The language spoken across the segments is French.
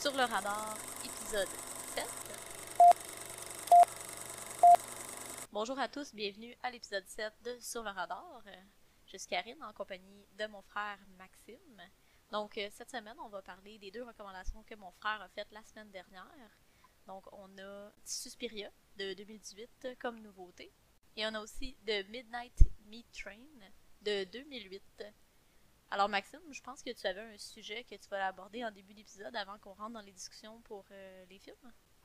Sur le radar, épisode 7. Bonjour à tous, bienvenue à l'épisode 7 de Sur le radar. Je suis Karine en compagnie de mon frère Maxime. Donc, euh, cette semaine, on va parler des deux recommandations que mon frère a faites la semaine dernière. Donc, on a Suspiria de 2018 comme nouveauté. Et on a aussi The Midnight Meat Train de 2008. Alors, Maxime, je pense que tu avais un sujet que tu vas aborder en début d'épisode avant qu'on rentre dans les discussions pour euh, les films.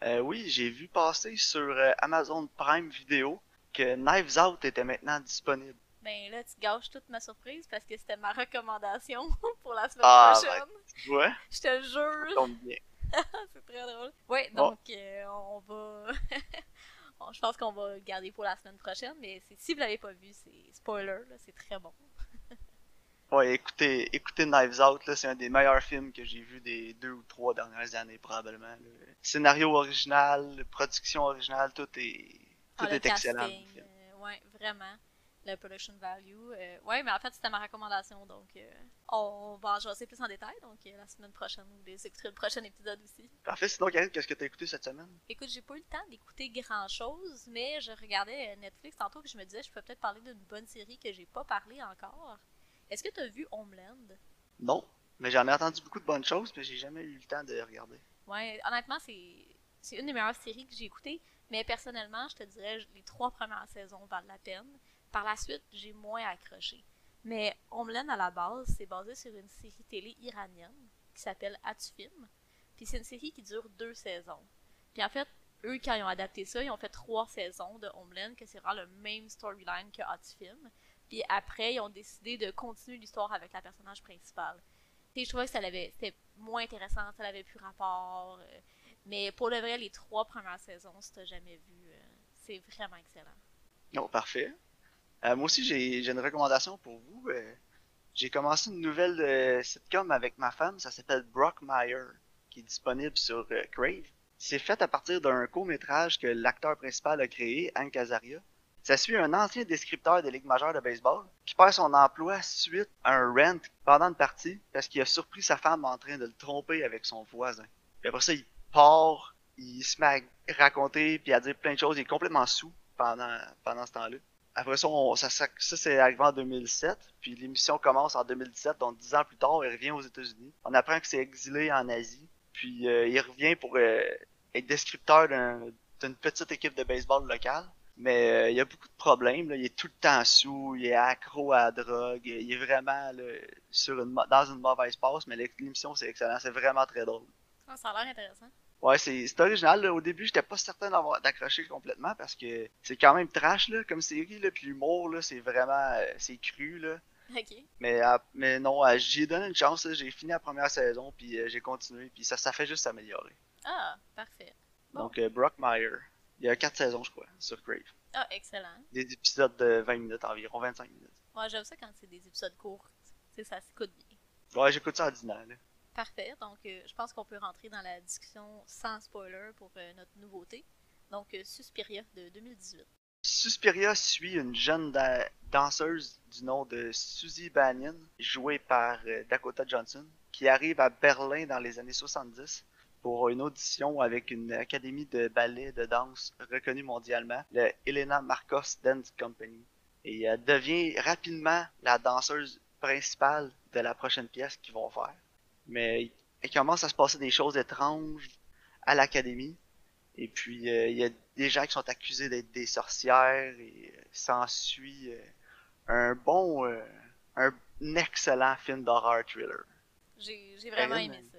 Euh, oui, j'ai vu passer sur euh, Amazon Prime Video que Knives Out était maintenant disponible. Ben là, tu gâches toute ma surprise parce que c'était ma recommandation pour la semaine Ah, prochaine. Tu vois? Je te jure. Ça tombe bien. c'est très drôle. Ouais, donc euh, on va. Je pense qu'on va le garder pour la semaine prochaine, mais si vous l'avez pas vu, c'est spoiler, là, c'est très bon. Ouais, écoutez, écoutez Knives Out, là, c'est un des meilleurs films que j'ai vu des deux ou trois dernières années, probablement. Scénario original, production originale, tout est, tout Ah, est excellent. euh, ouais, vraiment. Le production value. euh, ouais, mais en fait, c'était ma recommandation, donc euh, on va en jaser plus en détail, donc euh, la semaine prochaine, vous les écouterez le prochain épisode aussi. Parfait, sinon, Karine, qu'est-ce que t'as écouté cette semaine? Écoute, j'ai pas eu le temps d'écouter grand chose, mais je regardais euh, Netflix tantôt que je me disais je peux peut-être parler d'une bonne série que j'ai pas parlé encore. Est-ce que t'as vu Homeland? Non, mais j'en ai entendu beaucoup de bonnes choses, mais j'ai jamais eu le temps de regarder. Ouais, honnêtement, c'est une des meilleures séries que j'ai écoutées, mais personnellement, je te dirais les trois premières saisons valent la peine. Par la suite, j'ai moins accroché. Mais Homeland à la base, c'est basé sur une série télé iranienne qui s'appelle Atufilm. Puis c'est une série qui dure deux saisons. Puis en fait, eux, quand ils ont adapté ça, ils ont fait trois saisons de Homeland, que c'est vraiment le même storyline que Atufilm. Puis après, ils ont décidé de continuer l'histoire avec la personnage principale. Je trouvais que ça avait, c'était moins intéressant, ça avait plus rapport. euh, mais pour le vrai, les trois premières saisons, si t'as jamais vu, euh, c'est vraiment excellent. Non, parfait. Euh, moi aussi, j'ai une recommandation pour vous. J'ai commencé une nouvelle sitcom avec ma femme, ça s'appelle Brockmire, qui est disponible sur Crave. C'est fait à partir d'un court-métrage que l'acteur principal a créé, Hank Azaria. Ça suit un ancien descripteur des ligues majeures de baseball qui perd son emploi suite à un rent pendant une partie parce qu'il a surpris sa femme en train de le tromper avec son voisin. Puis après ça, il part, il se met à raconter puis à dire plein de choses. Il est complètement sous pendant, pendant ce temps-là. Après ça, on- ça, ça, c'est arrivé en 2007, puis l'émission commence en 2017, donc dix ans plus tard, il revient aux États-Unis. On apprend que c'est exilé en Asie, puis euh, il revient pour euh, être descripteur d'un- d'une petite équipe de baseball locale. Mais euh, il y a beaucoup de problèmes, là. il est tout le temps sous, il est accro à la drogue, il est vraiment là, sur une, dans une mauvaise passe, mais l'émission c'est excellent, c'est vraiment très drôle. Ah, ça a l'air intéressant. Ouais, c'est original. Là. Au début, j'étais pas certain d'avoir d'accrocher complètement parce que c'est quand même trash là, comme série. Là, puis l'humour, là, c'est vraiment euh, c'est cru. Là. Ok. Mais, euh, mais non, euh, j'ai donné une chance. J'ai fini la première saison, puis j'ai continué. Puis ça, ça fait juste s'améliorer. Ah, parfait. Bon. Donc, euh, Brockmire. Il y a quatre saisons, je crois, sur Crave. Ah, excellent. Des épisodes de 20 minutes environ, 25 minutes. Ouais, j'aime ça quand c'est des épisodes courts. Tu sais, ça s'écoute bien. Ouais, j'écoute ça en. Là. Parfait. Donc, euh, je pense qu'on peut rentrer dans la discussion sans spoiler pour euh, notre nouveauté. Donc, euh, Suspiria de 2018. Suspiria suit une jeune da- danseuse du nom de Suzy Bannion, jouée par Dakota Johnson, qui arrive à Berlin dans les années 70 pour une audition avec une académie de ballet de danse reconnue mondialement, le Elena Marcos Dance Company. Et elle devient rapidement la danseuse principale de la prochaine pièce qu'ils vont faire. Mais il commence à se passer des choses étranges à l'académie. Et puis, euh, il y a des gens qui sont accusés d'être des sorcières et euh, s'ensuit euh, un bon, euh, un excellent film d'horreur thriller. J'ai vraiment aimé ça.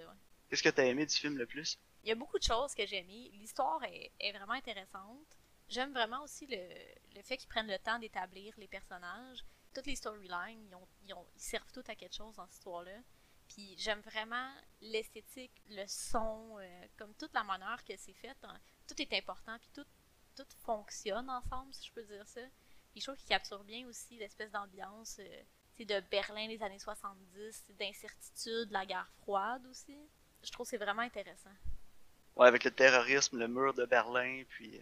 Qu'est-ce que t'as aimé du film le plus? Il y a beaucoup de choses que j'ai aimées. L'histoire est, vraiment intéressante. J'aime vraiment aussi le, le fait qu'ils prennent le temps d'établir les personnages. Toutes les storylines, ils, ont- servent toutes à quelque chose dans cette histoire-là. Puis j'aime vraiment l'esthétique, le son, euh, comme toute la manière que c'est fait. hein. Tout est important, puis tout, tout fonctionne ensemble, si je peux dire ça. Puis je trouve qu'il capture bien aussi l'espèce d'ambiance euh, de Berlin des années 70, d'incertitude, la guerre froide aussi. Je trouve que c'est vraiment intéressant. Ouais, avec le terrorisme, le mur de Berlin, puis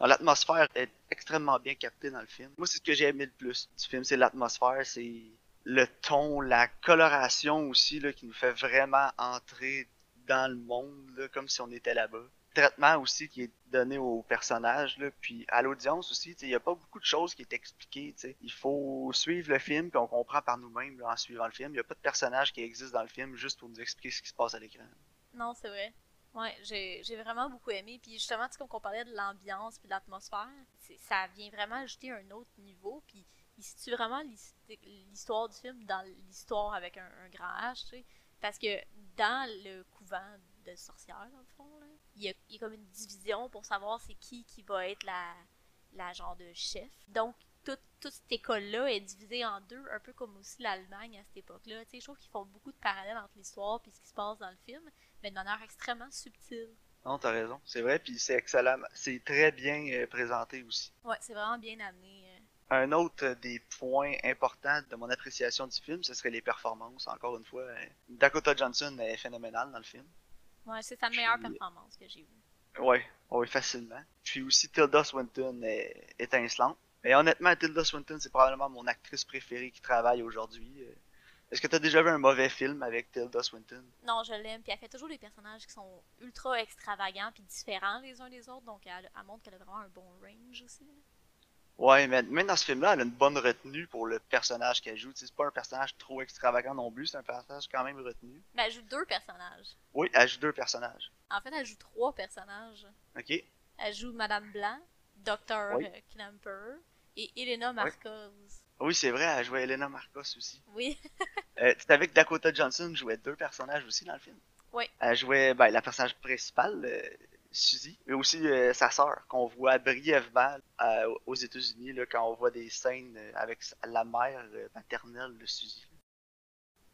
euh, l'atmosphère est extrêmement bien captée dans le film. Moi, c'est ce que j'ai aimé le plus du film, c'est l'atmosphère, c'est le ton, la coloration aussi, là, qui nous fait vraiment entrer dans le monde, là, comme si on était là-bas. Traitement aussi qui est donné aux personnages, puis à l'audience aussi, il n'y a pas beaucoup de choses qui est expliquées. Il faut suivre le film, puis on comprend par nous-mêmes en suivant le film. Il n'y a pas de personnage qui existe dans le film juste pour nous expliquer ce qui se passe à l'écran. Non, c'est vrai. Ouais, j'ai vraiment beaucoup aimé. Puis justement, tu sais, comme on parlait de l'ambiance puis de l'atmosphère, ça vient vraiment ajouter un autre niveau. Puis il situe vraiment l'his- l'histoire du film dans l'histoire avec un, un grand H, tu sais. Parce que dans le couvent de sorcières, dans le fond, là, il y a, il y a comme une division pour savoir c'est qui qui va être la, la genre de chef. Donc, toute, toute cette école-là est divisée en deux, un peu comme aussi l'Allemagne à cette époque-là. Tu sais, je trouve qu'ils font beaucoup de parallèles entre l'histoire et ce qui se passe dans le film, mais de manière extrêmement subtile. Non, t'as raison, c'est vrai, puis c'est excellent. C'est très bien euh, présenté aussi. Ouais, c'est vraiment bien amené. euh. Un autre euh, des points importants de mon appréciation du film, ce serait les performances. Encore une fois, Dakota Johnson est phénoménale dans le film. Ouais, c'est sa meilleure Puis- performance que j'ai vue. Ouais, ouais, facilement. Puis aussi Tilda Swinton est étincelante. Et honnêtement, Tilda Swinton, c'est probablement mon actrice préférée qui travaille aujourd'hui. Euh, Est-ce que t'as déjà vu un mauvais film avec Tilda Swinton? Non, je l'aime, puis elle fait toujours des personnages qui sont ultra extravagants puis différents les uns des autres, donc elle, elle montre qu'elle a vraiment un bon range aussi. là. Ouais, mais même dans ce film-là, elle a une bonne retenue pour le personnage qu'elle joue. Tu C'est pas un personnage trop extravagant non plus, c'est un personnage quand même retenu. Mais elle joue deux personnages. Oui, elle joue deux personnages. En fait, elle joue trois personnages. Ok? Elle joue Madame Blanc, Dr. Oui. euh, et Elena Marcos. Oui, c'est vrai, elle jouait Elena Marcos aussi. Oui, Euh, tu savais que Dakota Johnson jouait deux personnages aussi dans le film? Oui. Elle jouait ben, la personnage principale, euh, Suzy, mais aussi euh, sa sœur, qu'on voit brièvement euh, aux États-Unis, quand on voit des scènes avec la mère maternelle de Suzy.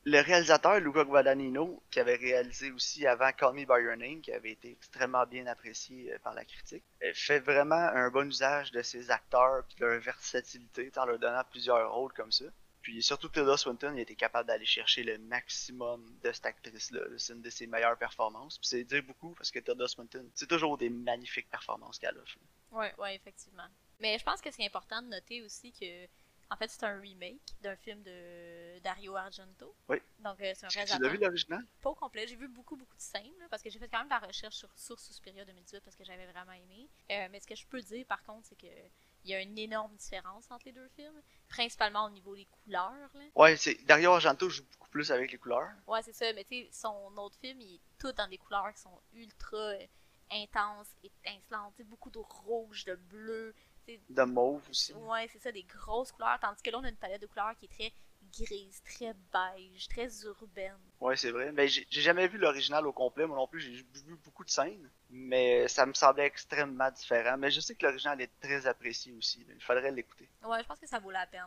Le réalisateur Luca Guadagnino, qui avait réalisé aussi avant Call Me By Your qui avait été extrêmement bien apprécié euh, par la critique, euh, fait vraiment un bon usage de ses acteurs et de leur versatilité, en leur donnant plusieurs rôles comme ça. Puis surtout Tilda Swinton, il était capable d'aller chercher le maximum de cette actrice-là. C'est une de ses meilleures performances. Puis c'est dire beaucoup parce que Tilda Swinton, c'est toujours des magnifiques performances qu'elle offre. ouais, ouais, effectivement. Mais je pense que c'est important de noter aussi que, en fait, c'est un remake d'un film de Dario Argento. Oui. Donc, euh, c'est un que tu réalisateur l'as vu l'original? pas au complet. J'ai vu beaucoup, beaucoup de scènes, là, parce que j'ai fait quand même de la recherche sur Source Suspiria 2018 parce que j'avais vraiment aimé. Euh, mais ce que je peux dire, par contre, c'est que il y a une énorme différence entre les deux films, principalement au niveau des couleurs. Là. Ouais, c'est Dario Argento joue beaucoup plus avec les couleurs. Ouais, c'est ça. Mais tu sais, son autre film, il est tout dans des couleurs qui sont ultra euh, intenses, étincelantes. Tu sais, beaucoup de rouge, de bleu. De mauve aussi. Ouais, c'est ça, des grosses couleurs. Tandis que là, on a une palette de couleurs qui est très grise, très beige, très urbaine. Ouais, c'est vrai. Mais j'ai j'ai jamais vu l'original au complet, moi non plus. J'ai vu beaucoup de scènes, mais ça me semblait extrêmement différent. Mais je sais que l'original est très apprécié aussi. Il faudrait l'écouter. Ouais, je pense que ça vaut la peine.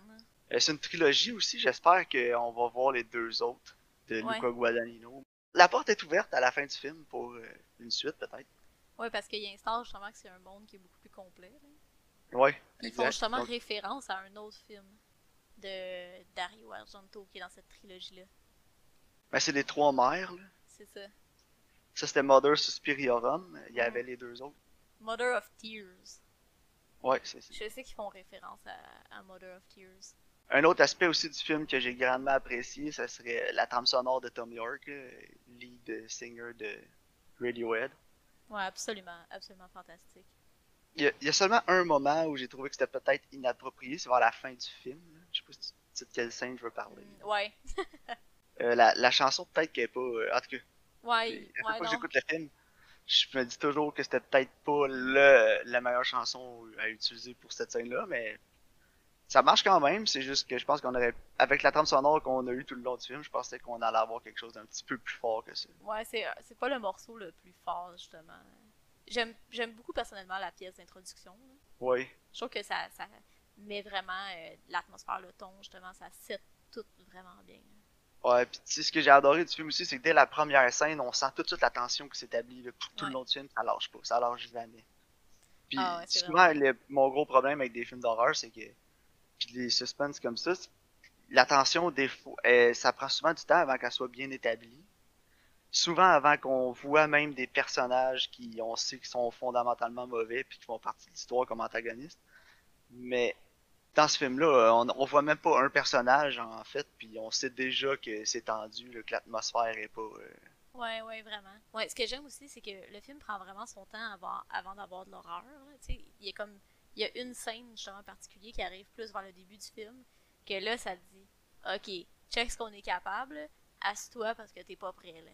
Euh, C'est une trilogie aussi. J'espère qu'on va voir les deux autres de Ouais. Luca Guadagnino. La porte est ouverte à la fin du film pour euh, une suite, peut-être. Ouais, parce qu'il instaure justement que c'est un monde qui est beaucoup plus complet. là. Ouais. Ils font justement Donc, référence à un autre film de Dario Argento qui est dans cette trilogie-là. ben, c'est les trois mères. Là. C'est ça. Ça, c'était Mother Suspiriorum. Il y avait les deux autres. Mother of Tears. Ouais, c'est ça. Je sais qu'ils font référence à, à Mother of Tears. Un autre aspect aussi du film que j'ai grandement apprécié, ça serait la trame sonore de Tom York, lead singer de Radiohead. Ouais, absolument, absolument fantastique. Il y, a, il y a seulement un moment où j'ai trouvé que c'était peut-être inapproprié, c'est vers la fin du film. là. Je sais pas si tu sais de quelle scène je veux parler. Ouais, Euh, la, la chanson, peut-être qu'elle est pas. euh, en tout cas, ouais, à ouais, fois que j'écoute le film, je me dis toujours que c'était peut-être pas le, la meilleure chanson à utiliser pour cette scène-là, mais ça marche quand même. C'est juste que je pense qu'on aurait, avec la trame sonore qu'on a eu tout le long du film, je pensais qu'on allait avoir quelque chose d'un petit peu plus fort que ça. Ouais, c'est, c'est pas le morceau le plus fort, justement. J'aime, j'aime beaucoup personnellement la pièce d'introduction. là. Oui, Je trouve que ça, ça met vraiment euh, l'atmosphère, le ton, justement, ça set tout vraiment bien. ouais. Puis tu sais, ce que j'ai adoré du film aussi, c'est que dès la première scène, on sent tout de suite la tension qui s'établit là, tout, tout Ouais. le long du film. Ça lâche pas, ça lâche jamais. Puis Ah ouais, c'est souvent, le- mon gros problème avec des films d'horreur, c'est que puis les suspens comme ça, c'est- la tension des fois, euh, ça prend souvent du temps avant qu'elle soit bien établie. Souvent avant qu'on voit même des personnages qui on sait qui sont fondamentalement mauvais puis qui font partie de l'histoire comme antagonistes. Mais dans ce film-là, on, on voit même pas un personnage en fait, puis on sait déjà que c'est tendu, que l'atmosphère est pas. euh, Ouais, ouais, vraiment. Ouais, ce que j'aime aussi, c'est que le film prend vraiment son temps avant, avant d'avoir de l'horreur. il y a comme. Il y a une scène, justement, en particulier qui arrive plus vers le début du film, que là, ça te dit Ok, check ce qu'on est capable, assieds-toi parce que t'es pas prêt, là.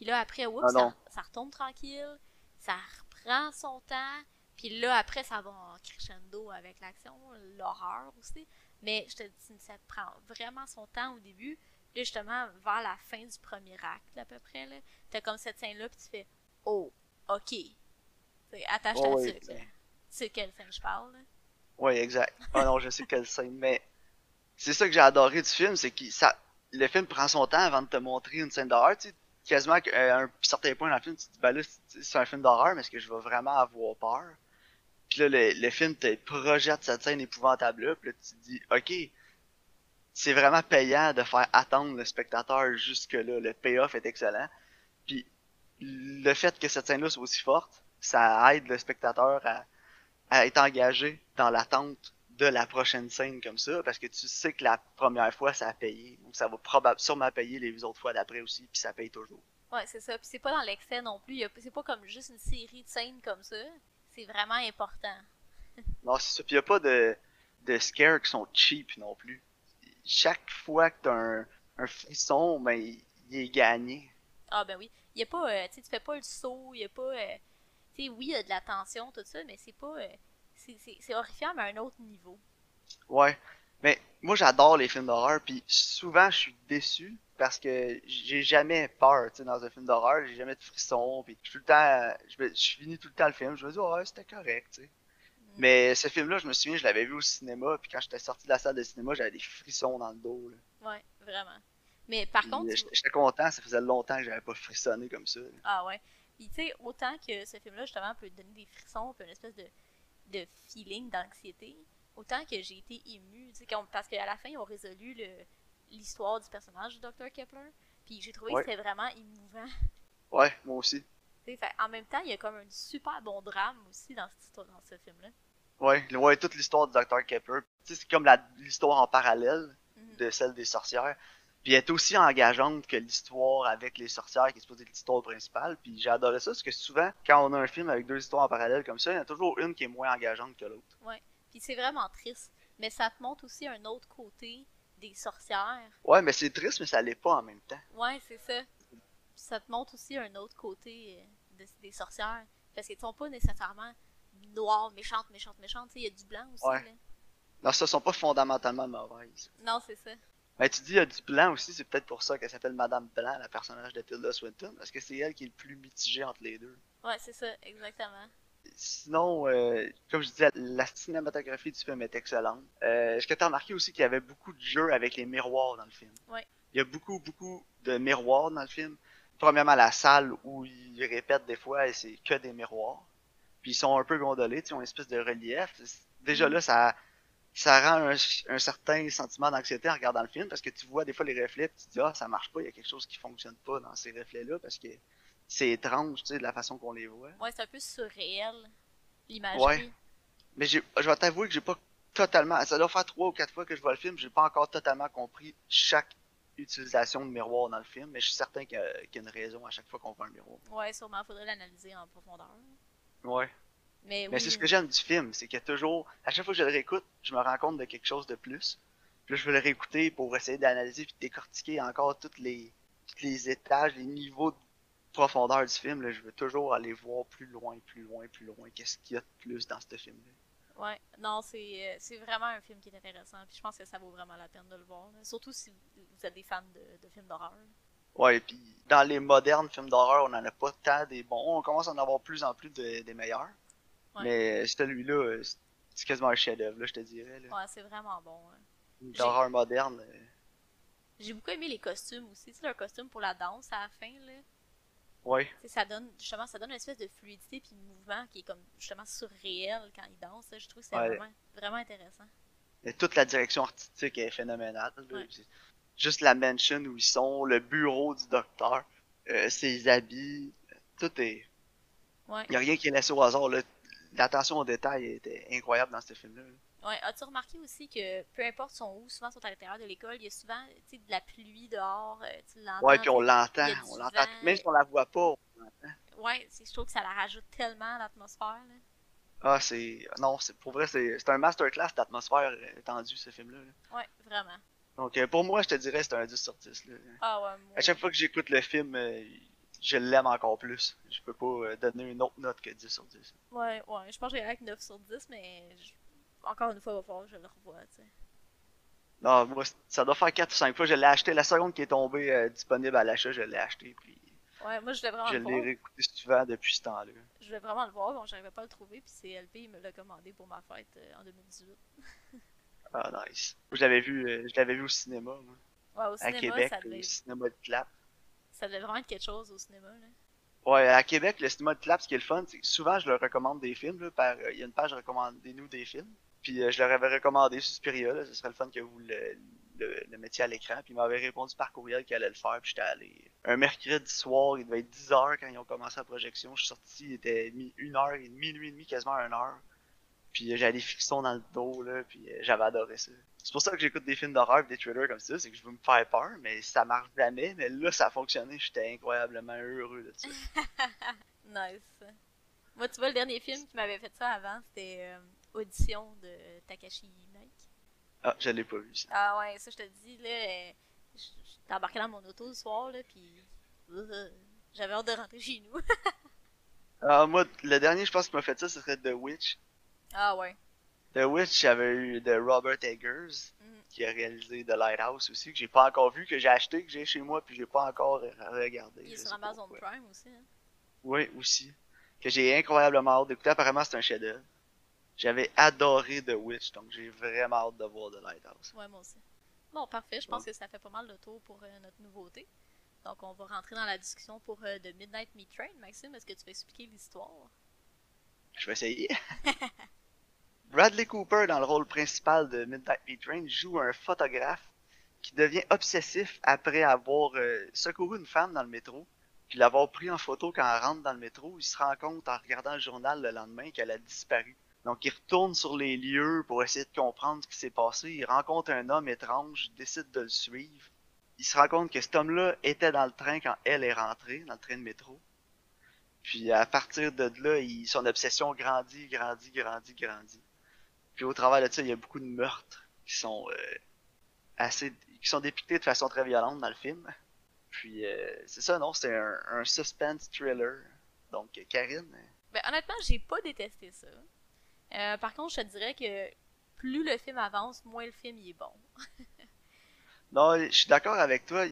Puis là, après, oups, Ah ça, ça retombe tranquille, ça reprend son temps, puis là, après, ça va en crescendo avec l'action, l'horreur aussi. Mais je te dis, ça prend vraiment son temps au début. Là, justement, vers la fin du premier acte, à peu près, là, t'as comme cette scène-là, puis tu fais Oh, ok. T'sais, Attache ta Ouais, ouais, tuque, c'est- là. Tu sais de quelle scène je parle, là? Ouais, exact. Ah non, je sais quelle scène, mais c'est ça que j'ai adoré du film, c'est que ça, le film prend son temps avant de te montrer une scène d'horreur, tu sais, quasiment à un certain point dans le film, tu te dis, ben là, c'est un film d'horreur, mais est-ce que je vais vraiment avoir peur? Puis là, le, le film te projette cette scène épouvantable-là, puis là, tu te dis, ok, c'est vraiment payant de faire attendre le spectateur jusque-là, le payoff est excellent. Puis le fait que cette scène-là soit aussi forte, ça aide le spectateur à, à être engagé dans l'attente de la prochaine scène comme ça, parce que tu sais que la première fois, ça a payé. Donc ça va probablement sûrement payer les autres fois d'après aussi, puis ça paye toujours. Ouais, c'est ça. Puis c'est pas dans l'excès non plus. C'est pas comme juste une série de scènes comme ça. C'est vraiment important. Non, c'est ça. Puis y a pas de, de scares qui sont cheap non plus. Chaque fois que t'as un, un frisson, ben, il, est gagné. Ah ben oui. Y a pas, euh, tu sais, tu fais pas le saut, y a pas, euh, tu sais, oui, y a de la tension, tout ça, mais c'est pas, euh, c'est- horrifiant, mais à un autre niveau. Ouais. Mais moi, j'adore les films d'horreur, puis souvent, je suis déçu parce que j'ai jamais peur, tu sais, dans un film d'horreur, j'ai jamais de frisson, puis je suis tout le temps, je, finis tout le temps le film, je me dis, ouais, c'était correct, tu sais. Mm. Mais ce film-là, je me souviens, je l'avais vu au cinéma, puis quand j'étais sorti de la salle de cinéma, j'avais des frissons dans le dos, là. Ouais, vraiment. Mais par Puis, contre, euh, j'étais content, ça faisait longtemps que j'avais pas frissonné comme ça. là. ah ouais. Puis tu sais, autant que ce film-là, justement, peut donner des frissons, puis une espèce de, de feeling d'anxiété, autant que j'ai été émue, parce qu'à la fin, ils ont résolu le- l'histoire du personnage du Dr. Kepler, puis j'ai trouvé Ouais. que c'était vraiment émouvant. Ouais, moi aussi. Fait- en même temps, il y a comme un super bon drame aussi dans, cette histoire- dans ce film-là. Ouais, ouais, toute l'histoire du Dr. Kepler. C'est comme l'histoire en parallèle Mhm. de celle des sorcières. Puis elle est aussi engageante que l'histoire avec les sorcières, qui est supposée être l'histoire principale. Puis j'ai adoré ça, parce que souvent, quand on a un film avec deux histoires en parallèle comme ça, il y en a toujours une qui est moins engageante que l'autre. Puis c'est vraiment triste. Mais ça te montre aussi un autre côté des sorcières. Ouais, mais c'est triste, mais ça l'est pas en même temps. Ouais, c'est ça. Ça te montre aussi un autre côté euh, de- des sorcières. Parce qu'elles sont pas nécessairement noires, méchantes, méchantes, méchantes. Il y a du blanc aussi. Ouais. Là. Non, ça sont pas fondamentalement mauvaises. Non, c'est ça. Mais tu dis, il y a du blanc aussi, c'est peut-être pour ça qu'elle s'appelle Madame Blanc, la personnage de Tilda Swinton, parce que c'est elle qui est le plus mitigée entre les deux. Ouais, c'est ça, exactement. Sinon, euh, comme je disais, la cinématographie du film est excellente. Euh, Est-ce que tu as remarqué aussi qu'il y avait beaucoup de jeux avec les miroirs dans le film? Ouais. Il y a beaucoup, beaucoup de miroirs dans le film. Premièrement, la salle où ils répètent des fois, et c'est que des miroirs. Puis ils sont un peu gondolés, ils ont une espèce de relief. Déjà Mm. là, ça, ça rend un, un certain sentiment d'anxiété en regardant le film parce que tu vois des fois les reflets, puis tu te dis, ah, ça marche pas, il y a quelque chose qui fonctionne pas dans ces reflets-là parce que c'est étrange, tu sais, de la façon qu'on les voit. Ouais, c'est un peu surréel, l'imagerie. Ouais. Mais je vais t'avouer que j'ai pas totalement, ça doit faire trois ou quatre fois que je vois le film, j'ai pas encore totalement compris chaque utilisation de miroir dans le film, mais je suis certain qu'il y a, qu'il y a une raison à chaque fois qu'on voit un miroir. Ouais, sûrement, faudrait l'analyser en profondeur. Ouais. Mais, Mais oui. c'est ce que j'aime du film, c'est qu'il y a toujours, à chaque fois que je le réécoute, je me rends compte de quelque chose de plus. Puis là, je veux le réécouter pour essayer d'analyser puis de décortiquer encore toutes les, tous les étages, les niveaux de profondeur du film. Là, je veux toujours aller voir plus loin, plus loin, plus loin. Qu'est-ce qu'il y a de plus dans ce film-là? Ouais, non, c'est euh, c'est vraiment un film qui est intéressant. Puis je pense que ça vaut vraiment la peine de le voir. là. Surtout si vous êtes des fans de, de films d'horreur. Ouais, et puis dans les modernes films d'horreur, on en a pas tant des bons. On commence à en avoir plus en plus de- des meilleurs. Ouais. Mais celui-là, euh, c'est- quasiment un chef-d'œuvre, là, je te dirais. Là. Ouais, c'est vraiment bon. hein. L'horreur moderne. euh, J'ai beaucoup aimé les costumes aussi. Tu sais, leur costume pour la danse à la fin, là. Ouais. Tu sais, ça donne, justement, ça donne une espèce de fluidité puis de mouvement qui est comme, justement, surréel quand ils dansent. là. Je trouve que c'est Ouais. vraiment, vraiment intéressant. Et toute la direction artistique est phénoménale. là. Ouais. C'est- Juste la mansion où ils sont, le bureau du docteur, euh, ses habits, tout est. Ouais. Il a rien qui est laissé au hasard. là. L'attention au détail était incroyable dans ce film-là. là. Ouais, as-tu remarqué aussi que peu importe son où, souvent sont à l'intérieur de l'école, il y a souvent de la pluie dehors, euh, tu l'entends. Ouais, puis on l'entend, on l'entend. Même si on la voit pas, on l'entend. Ouais, je trouve que ça la rajoute tellement à l'atmosphère. là. Ah, c'est. Non, c'est pour vrai, c'est c'est un masterclass d'atmosphère euh, tendue, ce film-là. là. Ouais, vraiment. Donc, euh, pour moi, je te dirais, c'est un 10 sur 10. Là. Ah ouais, moi. À chaque fois que j'écoute le film, je l'aime encore plus. Je peux pas euh, donner une autre note que 10 sur 10. Ouais, ouais, je pense que j'irais avec 9 sur 10, mais je- encore une fois, il va falloir que je le revoie, tu sais. Non, moi, ça doit faire 4 ou 5 fois. Je l'ai acheté la seconde qui est tombée euh, disponible à l'achat, je l'ai acheté. Puis Ouais, moi je voulais vraiment je l'ai réécouté souvent depuis ce temps-là. Je voulais vraiment le voir, bon, j'arrivais pas à le trouver, puis c'est LP, il me l'a commandé pour ma fête euh, en 2018. Ah, nice. Je l'avais vu, euh, je l'avais vu au cinéma, moi, Ouais, au à cinéma, Québec, ça, au cinéma de Clap. Ça devait vraiment être quelque chose au cinéma, là. Ouais, à Québec, le cinéma de Clap, ce qui est le fun, c'est souvent je leur recommande des films, là, euh, il y a une page recommandez-nous des films. Puis euh, je leur avais recommandé Suspiria, là, ce serait le fun que vous le, mettiez à l'écran. Puis ils m'avaient répondu par courriel qu'ils allaient le faire, puis j'étais allé. Un mercredi soir, il devait être 10h quand ils ont commencé la projection. Je suis sorti, il était une heure, minuit et demi, quasiment une heure. Puis euh, j'avais des fictions dans le dos, là, puis euh, j'avais adoré ça. C'est pour ça que j'écoute des films d'horreur et des thrillers comme ça, c'est que je veux me faire peur, mais ça marche jamais. Mais là, ça a fonctionné, j'étais incroyablement heureux de ça. Nice. Moi, tu vois, le dernier film qui m'avait fait ça avant, c'était euh, Audition de Takashi Miike. Ah, je l'ai pas vu, ça. Ah ouais, ça, je te dis, là, j'étais embarqué dans mon auto le soir, là, puis j'avais hâte de rentrer chez nous. Ah, moi, le dernier, je pense, qui m'a fait ça, ce serait The Witch. Ah ouais. The Witch, j'avais eu de Robert Eggers, Mhm. qui a réalisé The Lighthouse aussi, que j'ai pas encore vu, que j'ai acheté, que j'ai chez moi, puis j'ai pas encore regardé. Il est sur Amazon pourquoi. Prime aussi. Hein? Oui, aussi. Que j'ai incroyablement hâte d'écouter. Apparemment, c'est un chef-d'œuvre. J'avais adoré The Witch, donc j'ai vraiment hâte de voir The Lighthouse. Ouais, moi aussi. Bon, parfait. Je pense Ouais. que ça fait pas mal le tour pour euh, notre nouveauté. Donc, on va rentrer dans la discussion pour euh, The Midnight Meat Train. Maxime, est-ce que tu veux expliquer l'histoire? Je vais essayer. Bradley Cooper, dans le rôle principal de Midnight Meat Train, joue un photographe qui devient obsessif après avoir euh, secouru une femme dans le métro, puis l'avoir pris en photo quand elle rentre dans le métro. Il se rend compte en regardant le journal le lendemain qu'elle a disparu. Donc il retourne sur les lieux pour essayer de comprendre ce qui s'est passé. Il rencontre un homme étrange, décide de le suivre. Il se rend compte que cet homme-là était dans le train quand elle est rentrée, dans le train de métro. Puis à partir de là, son obsession grandit, grandit, grandit, grandit. Puis au travers de ça, il y a beaucoup de meurtres qui sont euh, assez, qui sont dépictés de façon très violente dans le film. Puis euh, c'est ça, non, c'est un, un suspense thriller. Donc Karine, Ben, honnêtement, j'ai pas détesté ça. Euh, par contre, je te dirais que plus le film avance, moins le film il est bon. non, je suis d'accord avec toi.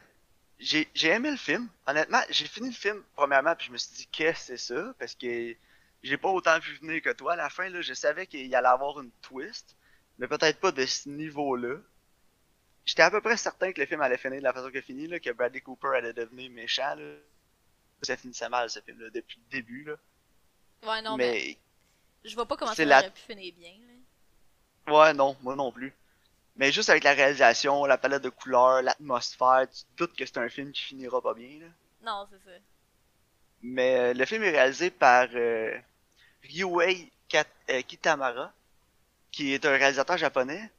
J'ai j'ai aimé le film. Honnêtement, j'ai fini le film premièrement, puis je me suis dit qu'est-ce que c'est ça, parce que j'ai pas autant vu venir que toi. À la fin, là, je savais qu'il allait avoir une twist, mais peut-être pas de ce niveau-là. J'étais à peu près certain que le film allait finir de la façon qu'il a fini, là, que Bradley Cooper allait devenir méchant. Là. Ça finissait mal ce film-là depuis le début. Là. Ouais, non, mais, mais je vois pas comment ça la- aurait pu finir bien. Là. ouais, non, moi non plus. Mais juste avec la réalisation, la palette de couleurs, l'atmosphère, tu te doutes que c'est un film qui finira pas bien. Là. Non, c'est ça. Mais euh, le film est réalisé par euh, Ryuhei Kat- euh, Kitamara, qui est un réalisateur japonais.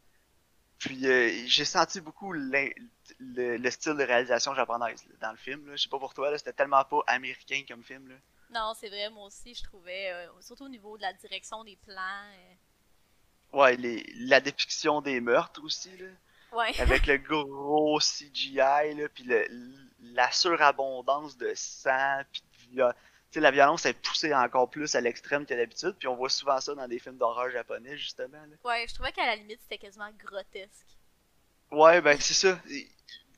Puis euh, j'ai senti beaucoup le, le style de réalisation japonaise là, dans le film. Je sais pas pour toi, c'était tellement pas américain comme film. Là. Non, c'est vrai, moi aussi, je trouvais, euh, surtout au niveau de la direction des plans. euh, Ouais, les, la dépiction des meurtres aussi, là, Ouais. avec le gros CGI, là, puis le, la surabondance de sang, puis de vio- tu sais, la violence est poussée encore plus à l'extrême que d'habitude, puis on voit souvent ça dans des films d'horreur japonais, justement. Là. Ouais, je trouvais qu'à la limite, c'était quasiment grotesque. Ouais, ben c'est ça.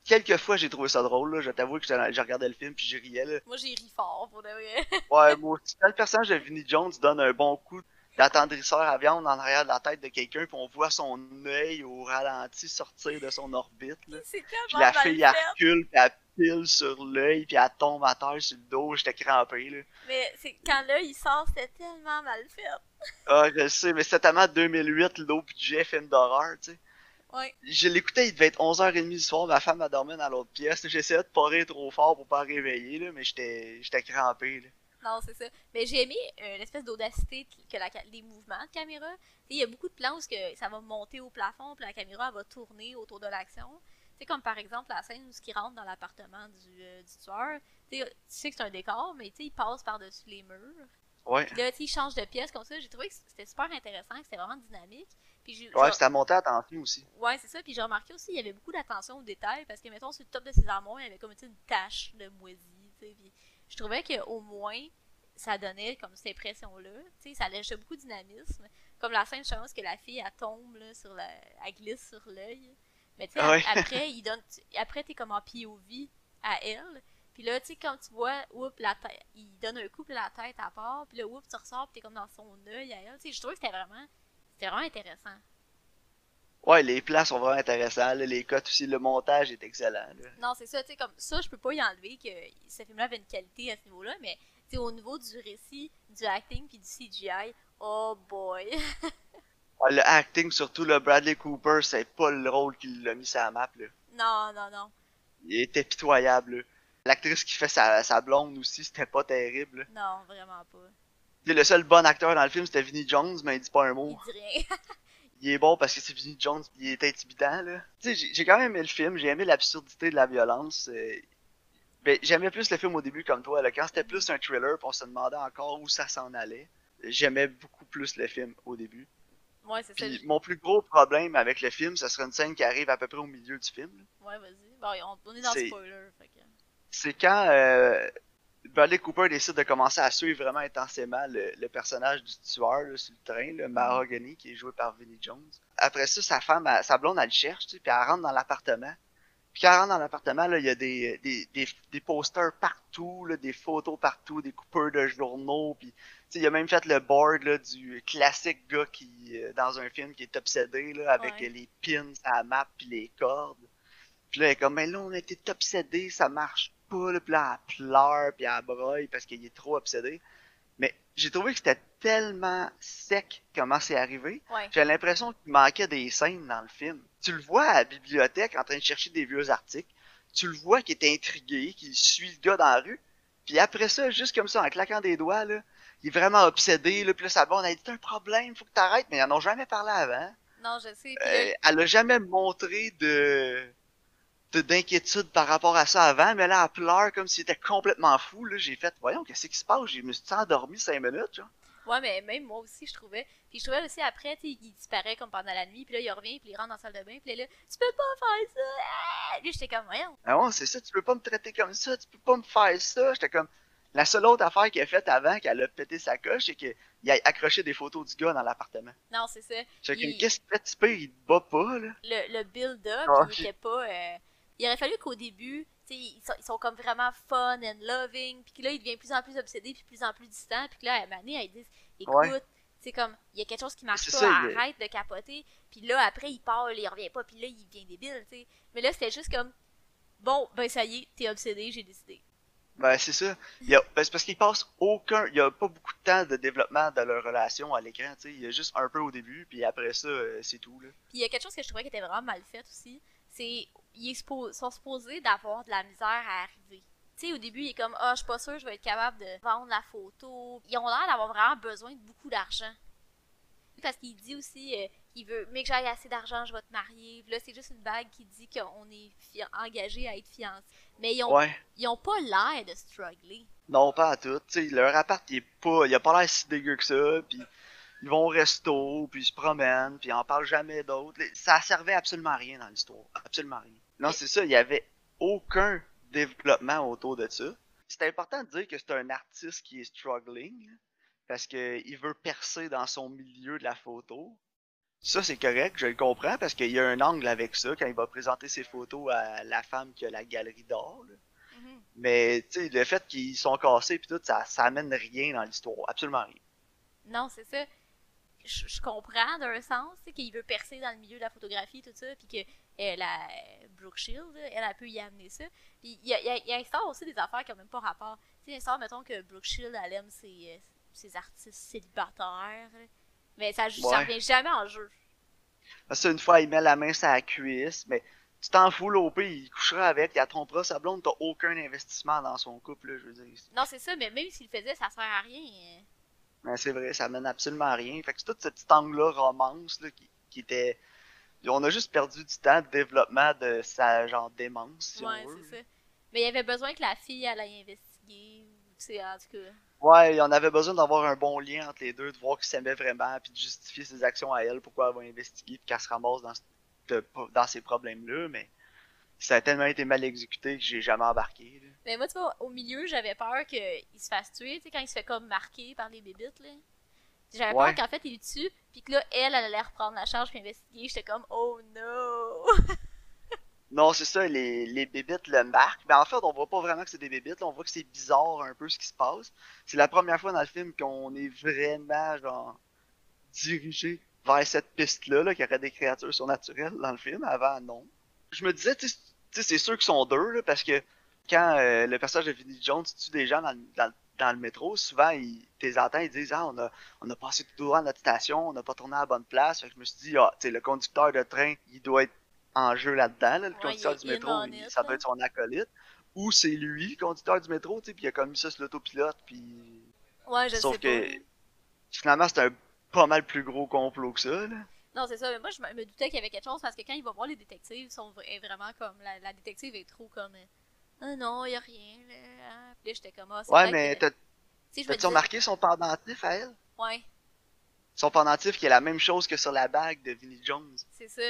Quelques fois, j'ai trouvé ça drôle, là. Je t'avoue que je regardais le film, puis je riais, là. Moi, j'ai ri fort, pour de vrai. Ouais, moi aussi. Quand le personnage de Vinnie Jones donne un bon coup d'attendrisseur à viande en arrière de la tête de quelqu'un, puis on voit son œil au ralenti sortir de son orbite, là. c'est Puis la fille, elle recule, puis elle pile sur l'œil, puis elle tombe à terre sur le dos, j'étais crampé, là. Mais c'est quand là, il sort, c'était tellement mal fait. Ah, je sais, mais c'était tellement 2008, low budget, film d'horreur, tu sais. Ouais. Je l'écoutais, il devait être 11h30 du soir, ma femme a dormi dans l'autre pièce. J'essayais de pas rire trop fort pour pas réveiller, là, mais j'étais j'étais crampé, là. Non, c'est ça. Mais j'ai aimé euh, l'espèce d'audacité que la, les mouvements de caméra. Il y a beaucoup de plans où que ça va monter au plafond, puis la caméra va tourner autour de l'action. C'est comme par exemple la scène où il rentre dans l'appartement du, euh, du tueur. tu sais que c'est un décor, mais il passe par-dessus les murs. Ouais. Puis là, il change de pièce comme ça. J'ai trouvé que c'était super intéressant, que c'était vraiment dynamique. Puis ouais, c'était à monter attention aussi. Ouais, c'est ça. Puis j'ai remarqué aussi, il y avait beaucoup d'attention aux détails parce que, mettons, sur le top de ses armoires, il y avait comme une tache de moisie. Puis je trouvais qu'au moins, ça donnait comme cette impression-là. Ça lâchait beaucoup de dynamisme. Comme la scène, je pense que la fille, elle tombe, là, sur la... elle glisse sur l'œil. Mais tu sais, après, il donne... après, t'es comme en POV à elle. Puis là, tu sais, quand tu vois, oups, la tête, il donne un coup, la tête à part, puis là, oups, tu ressors, puis t'es comme dans son œil à elle. Tu sais, je trouve que c'était vraiment, c'était vraiment intéressant. Ouais, les plans sont vraiment intéressants, les cotes aussi, le montage est excellent. Non, c'est ça, tu sais, comme ça, je peux pas y enlever que ce film-là avait une qualité à ce niveau-là, mais tu sais, au niveau du récit, du acting puis du CGI, oh boy! le acting, surtout, le Bradley Cooper, c'est pas le rôle qu'il a mis sur la map, là. Non, non, non. Il était pitoyable, L'actrice qui fait sa, sa blonde aussi, c'était pas terrible. Non, vraiment pas. Le seul bon acteur dans le film, c'était Vinnie Jones, mais il dit pas un mot. Il dit rien. il est bon parce que c'est Vinnie Jones, il est intimidant, là. Tu sais, j'ai quand même aimé le film, j'ai aimé l'absurdité de la violence. Euh, mais j'aimais plus le film au début comme toi, là. Quand c'était plus un thriller, on se demandait encore où ça s'en allait. J'aimais beaucoup plus le film au début. Ouais, c'est ça. Mon plus gros problème avec le film, ça serait une scène qui arrive à peu près au milieu du film. Ouais, vas-y. Bon, on, est dans le spoiler, fait que c'est quand euh, Bradley Cooper décide de commencer à suivre vraiment intensément le, personnage du tueur sur le train, le Mahogany, qui est joué par Vinnie Jones. Après ça, sa femme, sa blonde, elle le cherche, puis elle rentre dans l'appartement. Puis quand elle rentre dans l'appartement, il y a des, des, des, des posters partout, là, des photos partout, des coupeurs de journaux, puis il a même fait le board là, du classique gars qui euh, dans un film qui est obsédé là, avec les pins à la map puis les cordes. Puis là, elle est comme, mais là, on était obsédé, ça marche pas, là, puis là, elle pleure, puis elle broye parce qu'il est trop obsédé. Mais j'ai trouvé que c'était tellement sec comment c'est arrivé. J'ai l'impression qu'il manquait des scènes dans le film. Tu le vois à la bibliothèque en train de chercher des vieux articles. Tu le vois qui est intrigué, qui suit le gars dans la rue. Puis après ça, juste comme ça, en claquant des doigts, là, il est vraiment obsédé. Là, puis là, ça va, on a dit un problème, faut que t'arrêtes. Mais ils en ont jamais parlé avant. Non, je sais. Euh, elle a jamais montré de d'inquiétude par rapport à ça avant, mais là, elle pleure comme si était complètement fou. Là, j'ai fait, voyons, qu'est-ce qui se passe? Je me suis endormi cinq minutes, genre. Ouais, mais même moi aussi, je trouvais. Puis je trouvais aussi après, tu il disparaît comme pendant la nuit, puis là, il revient, puis il rentre dans la salle de bain, puis là, tu peux pas faire ça! Ah! Lui, j'étais comme, voyons. Ah ouais, c'est ça, tu peux pas me traiter comme ça, tu peux pas me faire ça. J'étais comme, la seule autre affaire qu'il a faite avant qu'elle a pété sa coche, c'est qu'il a accroché des photos du gars dans l'appartement. Non, c'est ça. J'étais comme, qu'est-ce que tu fais, il te bat pas, là. Le, le build-up, ah, il était pas. Euh il aurait fallu qu'au début, ils sont, ils sont comme vraiment fun and loving, puis que là, il devient plus en plus obsédé, puis plus en plus distant, puis que là, à un moment donné, ils disent écoute, c'est comme, il y a quelque chose qui marche pas, arrête de capoter, puis là, après, il parle, il revient pas, puis là, il devient débile, tu sais. Mais là, c'était juste comme, bon, ben ça y est, t'es obsédé, j'ai décidé. Ben, c'est ça. Il y a, ben, c'est parce qu'il passe aucun, il y a pas beaucoup de temps de développement de leur relation à l'écran, tu sais. Il y a juste un peu au début, puis après ça, euh, c'est tout, là. Puis il y a quelque chose que je trouvais qui était vraiment mal fait aussi, c'est ils sont supposés d'avoir de la misère à arriver. Tu sais, au début, il est comme, ah, oh, je suis pas sûr, je vais être capable de vendre la photo. Ils ont l'air d'avoir vraiment besoin de beaucoup d'argent. Parce qu'il dit aussi, euh, il veut, mais que j'aille assez d'argent, je vais te marier. là, c'est juste une bague qui dit qu'on est engagé à être fiancé. Mais ils ont, ils ont pas l'air de struggler. Non, pas à tout. Tu sais, leur appart, il est pas, il a pas l'air si dégueu que ça. Puis ils vont au resto, puis ils se promènent, puis ils en parlent jamais d'autres. Ça servait absolument à rien dans l'histoire. Absolument rien. Non, c'est ça, il y avait aucun développement autour de ça. C'est important de dire que c'est un artiste qui est struggling, parce qu'il veut percer dans son milieu de la photo. Ça, c'est correct, je le comprends, parce qu'il y a un angle avec ça quand il va présenter ses photos à la femme qui a la galerie d'or. Mm-hmm. Mais, tu sais, le fait qu'ils sont cassés puis tout, ça, ça amène rien dans l'histoire. Absolument rien. Non, c'est ça je, comprends d'un sens qu'il veut percer dans le milieu de la photographie tout ça puis que euh, la Brooke Shield elle a pu y amener ça. Puis il y a, y, y a aussi des affaires qui n'ont même pas rapport. Tu sais histoire mettons que Brooke Shield elle aime ses, euh, ses artistes célibataires mais ça, ça revient jamais en jeu. Parce une fois il met la main sur la cuisse mais tu t'en fous, l'OP, il couchera avec, il a trompera sa blonde, t'as aucun investissement dans son couple, là, je veux dire. Non, c'est ça, mais même s'il le faisait, ça sert à rien. Mais c'est vrai, ça mène absolument à rien. Fait que c'est tout ce petit angle-là, romance, là, qui, qui était. On a juste perdu du temps de développement de sa genre démence, si ouais, c'est ça. Mais il y avait besoin que la fille, aille investiguer, ou tu sais, en tout cas. Ouais, on avait besoin d'avoir un bon lien entre les deux, de voir qu'ils s'aimaient vraiment, puis de justifier ses actions à elle, pourquoi elle va investiguer, puis qu'elle se ramasse dans, ce- dans ces problèmes-là, mais ça a tellement été mal exécuté que j'ai jamais embarqué. là. Mais moi, tu vois, au milieu, j'avais peur qu'il se fasse tuer, tu sais, quand il se fait comme marquer par les bébites, là. J'avais Ouais. peur qu'en fait, il le tue, puis que là, elle, elle allait reprendre la charge puis investiguer. J'étais comme, oh no! Non, c'est ça, les, les bébites le marquent. Mais en fait, on voit pas vraiment que c'est des bébites, là, on voit que c'est bizarre un peu ce qui se passe. C'est la première fois dans le film qu'on est vraiment, genre, dirigé vers cette piste-là, là, qu'il y aurait des créatures surnaturelles dans le film. Avant, non. Je me disais, tu sais, tu sais, c'est sûr qu'ils sont deux, là, parce que quand euh, le personnage de Vinnie Jones tue des gens dans, le- dans, le- dans le métro, souvent, ils, tes entends, ils disent, ah, on a, on a passé tout droit à notre station, on n'a pas tourné à la bonne place. Fait que je me suis dit, ah, tu sais, le conducteur de train, il doit être en jeu là-dedans, là, le Ouais, conducteur du métro, il- it, ça doit être son acolyte. Ou c'est lui, le conducteur du métro, tu sais, puis il a comme mis ça sur l'autopilote, puis... Ouais, je Sauf sais que, pas. finalement, c'est un pas mal plus gros complot que ça, là. Non, c'est ça, mais moi, je me doutais qu'il y avait quelque chose parce que quand il va voir les détectives, ils sont vraiment comme. La, la détective est trop comme. euh, Ah non, y a rien, là. hein. Puis là, j'étais comme. Ah, Ouais, mais que- t'as-tu disais. remarqué son pendentif à elle? Ouais, Son pendentif qui est la même chose que sur la bague de Vinnie Jones. c'est ça.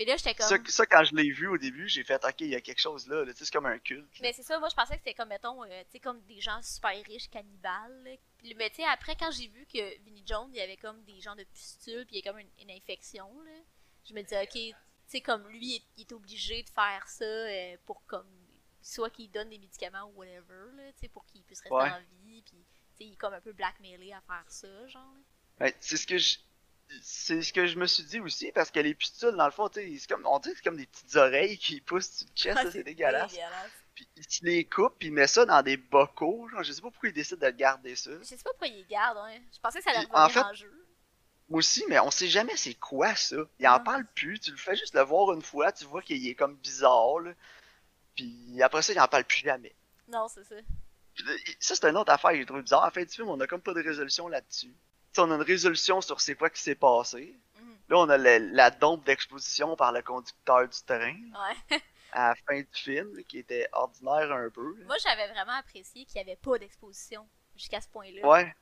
Puis là, j'étais comme. Ça, ça, quand je l'ai vu au début, j'ai fait, ok, il y a quelque chose là, là. c'est comme un culte. Mais c'est ça, moi je pensais que c'était comme, mettons, euh, tu sais, comme des gens super riches, cannibales. là. Mais tu sais, après, quand j'ai vu que Vinnie Jones, il y avait comme des gens de pustules, puis il y a comme une, une infection, là, je me disais, ok, tu sais, comme lui, il est, obligé de faire ça euh, pour comme. Soit qu'il donne des médicaments ou whatever, là, tu sais, pour qu'il puisse rester Ouais. en vie, puis tu sais, il est comme un peu blackmailé à faire ça, genre. là. Ben, c'est ce que je. C'est ce que je me suis dit aussi, parce que les pustules, dans le fond, tu sais, c'est comme, on dit que c'est comme des petites oreilles qui poussent sur le chest, Ah, ça, c'est dégueulasse. dégueulasse. Puis il les coupe, puis il met ça dans des bocaux, genre, je sais pas pourquoi il décide de garder ça. Je sais pas pourquoi il garde, hein. Je pensais que ça allait Puis, en revenir fait- en jeu. Aussi, mais on sait jamais c'est quoi ça. Il en parle plus, tu le fais juste le voir une fois, tu vois qu'il est comme bizarre, là. Puis après ça, il en parle plus jamais. Non, c'est ça. Ça, c'est une autre affaire que j'ai trouvé bizarre. En fin du film, on a comme pas de résolution là-dessus. On a une résolution sur c'est quoi qui s'est passé. Mhm. Là, on a le- la dompe d'exposition par le conducteur du train Ouais. à la fin du film, qui était ordinaire un peu. là. Moi, j'avais vraiment apprécié qu'il n'y avait pas d'exposition jusqu'à ce point-là. Ouais,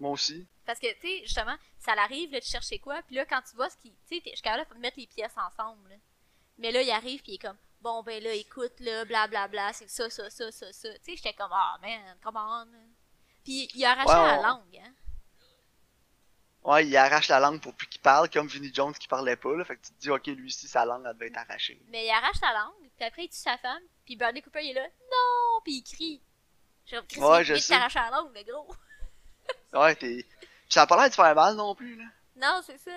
moi aussi. Parce que, tu sais, justement, ça l'arrive, là, tu cherches quoi, puis là, quand tu vois ce qui. Tu sais, je suis capable de mettre les pièces ensemble, là. Mais là, il arrive, puis il est comme, bon, ben là, écoute, là, blablabla, c'est ça, ça, ça, ça, ça. Tu sais, j'étais comme, ah, man, come on. Puis il a arraché Ouais, la langue, hein. Ouais, il arrache la langue pour plus qu'il parle, comme Vinnie Jones qui parlait pas, là. Fait que tu te dis, ok, lui aussi, sa langue, elle devait être arrachée. Mais il arrache sa langue, puis après, il tue sa femme, puis Bradley Cooper, il est là, non, puis il crie. Je Chris, Ouais, il je sais. t'arracher la langue, le gros. Ouais, t'es. Puis ça a pas l'air de faire mal non plus, là. Non, c'est ça.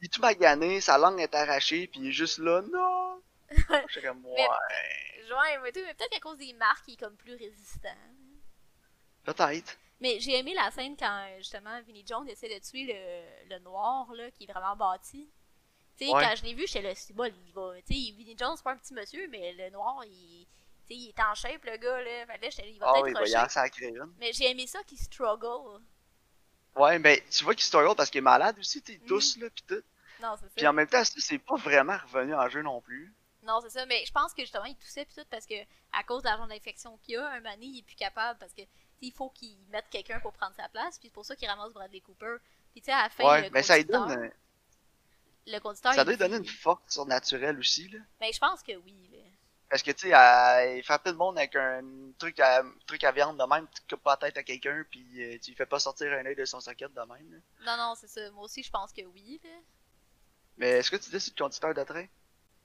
Il est tout magané, sa langue est arrachée, puis il est juste là, non! Je suis comme, Mais- ouais. Ouais, mais, tout, mais peut-être qu'à cause des marques, il est comme plus résistant. Peut-être. Mais j'ai aimé la scène quand justement Vinnie Jones essaie de tuer le, le noir là, qui est vraiment bâti. Tu sais, Ouais. quand je l'ai vu, j'étais là, c'est bon, il va. Tu sais, Vinnie Jones, c'est pas un petit monsieur, mais le noir, il, tu sais, il est en shape, le gars, là. Fait là, il va Ah peut-être oui, il va. Mais j'ai aimé ça qu'il struggle. Ouais, ben, tu vois qu'il struggle parce qu'il est malade aussi, t'es Mhm. tous, là, pis tout. Non, c'est ça. Puis en même temps, c'est pas vraiment revenu en jeu non plus. Non, c'est ça. Mais je pense que justement, il toussait pis tout parce que à cause de l'argent d'infection qu'il a, un mané, il est plus capable parce que tu il faut qu'il mette quelqu'un pour prendre sa place. Puis c'est pour ça qu'il ramasse Bradley Cooper. Puis tu sais, à la fin, Ouais, le mais ça lui donne, le conducteur, ça doit lui donner une force surnaturelle aussi, là. Mais je pense que oui. Là. Parce que, tu sais, il frappait le monde avec un truc à, truc à viande de même, tu coupes pas la tête à quelqu'un, puis euh, tu lui fais pas sortir un œil de son socket de même, là. Non, non, c'est ça. Moi aussi, je pense que oui. Là. Mais est-ce que tu dis c'est le conducteur de train?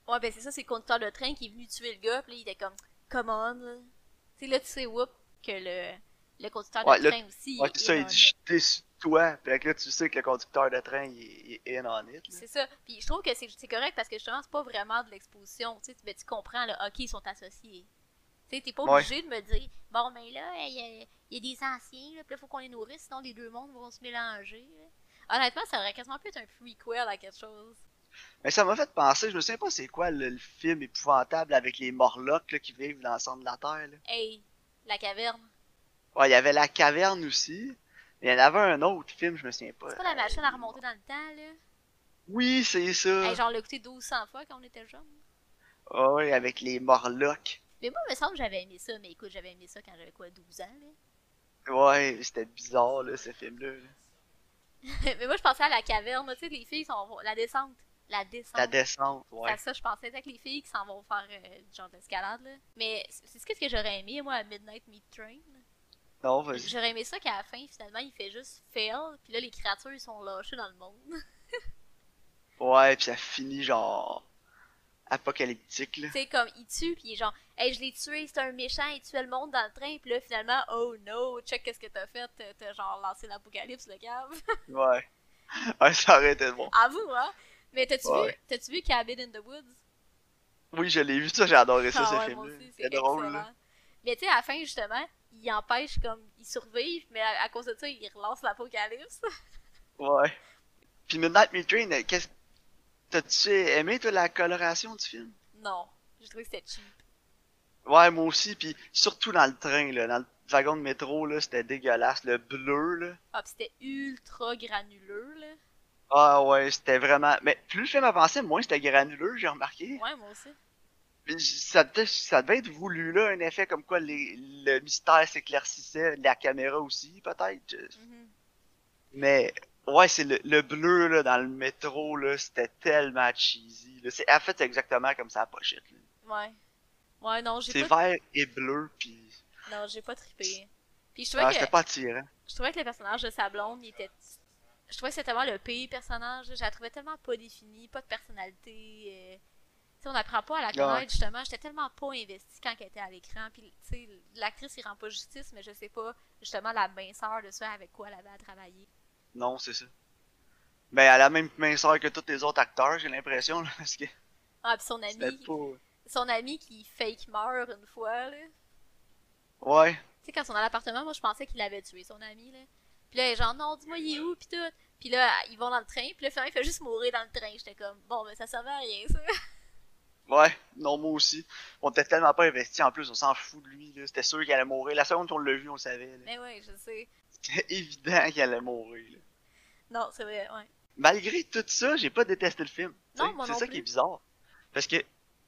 Ouais, ben c'est ça, c'est le conducteur de train qui est venu tuer le gars. Puis là, il était comme, come on. Là. Tu sais, là, tu sais, whoop, que le, le conducteur Ouais, de le- train aussi. Ouais, c'est ça, il dit je suis déçu de toi. Puis là, tu sais que le conducteur de train, il est, in on it. C'est ça. Puis je trouve que c'est correct parce que justement, c'est pas vraiment de l'exposition. Tu sais, ben, tu comprends, là, ok, ils sont associés. Tu sais, t'es pas Ouais. obligé de me dire, bon, mais là, il y, a- il y a des anciens, là, puis là, faut qu'on les nourrisse, sinon les deux mondes vont se mélanger. là. Honnêtement, ça aurait quasiment pu être un prequel à quelque chose. Mais ça m'a fait penser, je me souviens pas c'est quoi le, le film épouvantable avec les Morlocks là, qui vivent dans le centre de la Terre. Là. Hey, la caverne. Ouais, il y avait la caverne aussi. Mais il y en avait un autre film, je me souviens pas. C'est pas la machine à remonter dans le temps, là? Oui, c'est ça. Hey, genre, on l'a écouté 1200 fois quand on était jeune. Ah ouais, avec les Morlocks. Mais moi, il me semble que j'avais aimé ça. Mais écoute, j'avais aimé ça quand j'avais quoi, 12 ans, là? Ouais, c'était bizarre, là, ce film-là. là. mais moi, je pensais à la caverne, tu sais, les filles sont. La descente. La descente. La descente, C'est ouais. à ça, je pensais avec les filles qui s'en vont faire euh, du genre d'escalade, là. Mais c'est ce que j'aurais aimé, moi, à Midnight Meat Train. Non, vas-y. J'aurais aimé ça qu'à la fin, finalement, il fait juste fail, puis là, les créatures, ils sont lâchées dans le monde. Ouais, puis ça finit genre apocalyptique, là. tu sais, comme, il tue, puis il est genre, hey, je l'ai tué, c'est un méchant, il tuait le monde dans le train, puis là, finalement, oh no, check qu'est-ce que t'as fait, t'as- genre lancé l'apocalypse, le cave. Ouais. Ouais, ça aurait été bon. Avoue, hein? Mais t'as-tu vu, Ouais. t'as-tu vu Cabin in the Woods? Oui, je l'ai vu, ça, j'ai adoré ça, Ah ce ouais, moi film-là. aussi, c'est drôle, là. Mais tu sais, à la fin, justement, il empêche, comme, ils survivent, mais à, à cause de ça, il relance l'apocalypse. Ouais. Puis Midnight Train, euh, qu'est-ce... T'as-tu aimé, toi, la coloration du film? non, j'ai trouvé que c'était cheap. Ouais, moi aussi, puis surtout dans le train, là, dans le wagon de métro, là, c'était dégueulasse. Le bleu, là. Ah, pis c'était ultra granuleux, là. Ah ouais, c'était vraiment... Mais plus le film avançait, moins c'était granuleux, j'ai remarqué. Ouais, moi aussi. Ça devait, ça devait être voulu, là, un effet comme quoi les, le mystère s'éclaircissait, la caméra aussi, peut-être. Mhm. Mais, ouais, c'est le, le bleu, là, dans le métro, là, c'était tellement cheesy. Là. C'est, en fait, c'est exactement comme ça pochette, là. Ouais. Ouais, non, j'ai C'est pas... vert et bleu, puis... Non, j'ai pas trippé. Puis je trouvais Ah, que... pas attirant. Je trouvais que le personnage de sa blonde, il était... Je trouvais que c'était tellement le pire personnage. Je la trouvais tellement pas définie, pas de personnalité. euh. Tu sais, on apprend pas à la connaître, justement. J'étais tellement pas investie quand elle était à l'écran. Puis, tu sais, l'actrice, il rend pas justice, mais je sais pas, justement, la minceur de ça avec quoi elle avait à travailler. Non, c'est ça. Ben, elle a la même minceur que tous les autres acteurs, j'ai l'impression, là, parce que Ah, puis son ami, pas... son ami qui fake meurt une fois, là. Ouais, Tu sais, quand ils sont dans l'appartement, moi, je pensais qu'il avait tué son ami, là. Puis là, genre, non, dis-moi, il est où, pis tout. Puis là, ils vont dans le train, puis là, finalement, il fait juste mourir dans le train. J'étais comme, bon, ben, ça servait à rien, ça. ouais, non, moi aussi. On était tellement pas investis, en plus, on s'en fout de lui, là. C'était sûr qu'il allait mourir. La seconde qu'on l'a vu, on le savait, là. Mais ouais, je sais. C'était évident qu'il allait mourir, là. Non, c'est vrai, ouais. malgré tout ça, j'ai pas détesté le film. Non, moi c'est ça plus. qui est bizarre. Parce que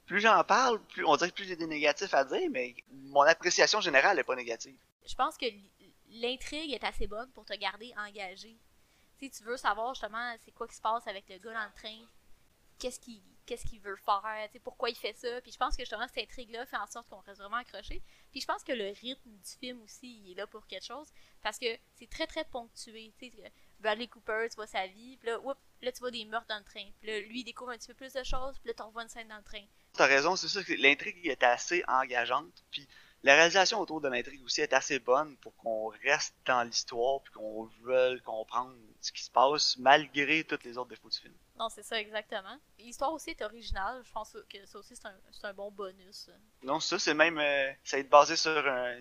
plus j'en parle, plus on dirait que plus j'ai des négatifs à dire, mais mon appréciation générale est pas négative. Je pense que l'intrigue est assez bonne pour te garder engagé. Sais, tu veux savoir justement c'est quoi qui se passe avec le gars dans le train, qu'est-ce qu'il qu'est-ce qu'il veut faire, pourquoi il fait ça. Puis je pense que justement cette intrigue-là fait en sorte qu'on reste vraiment accroché. Puis je pense que le rythme du film aussi, il est là pour quelque chose parce que c'est très très ponctué. Tu sais, Bradley Cooper, tu vois sa vie, puis là, oups, là tu vois des meurtres dans le train. Puis là, lui il découvre un petit peu plus de choses, puis là tu revois une scène dans le train. T'as raison, c'est ça, que l'intrigue est assez engageante, puis la réalisation autour de l'intrigue aussi est assez bonne pour qu'on reste dans l'histoire, puis qu'on veuille comprendre ce qui se passe, malgré tous les autres défauts du film. Non, c'est ça exactement. L'histoire aussi est originale. Je pense que ça aussi c'est un, bon bonus. Non, ça, c'est même, euh, ça va être basé sur un-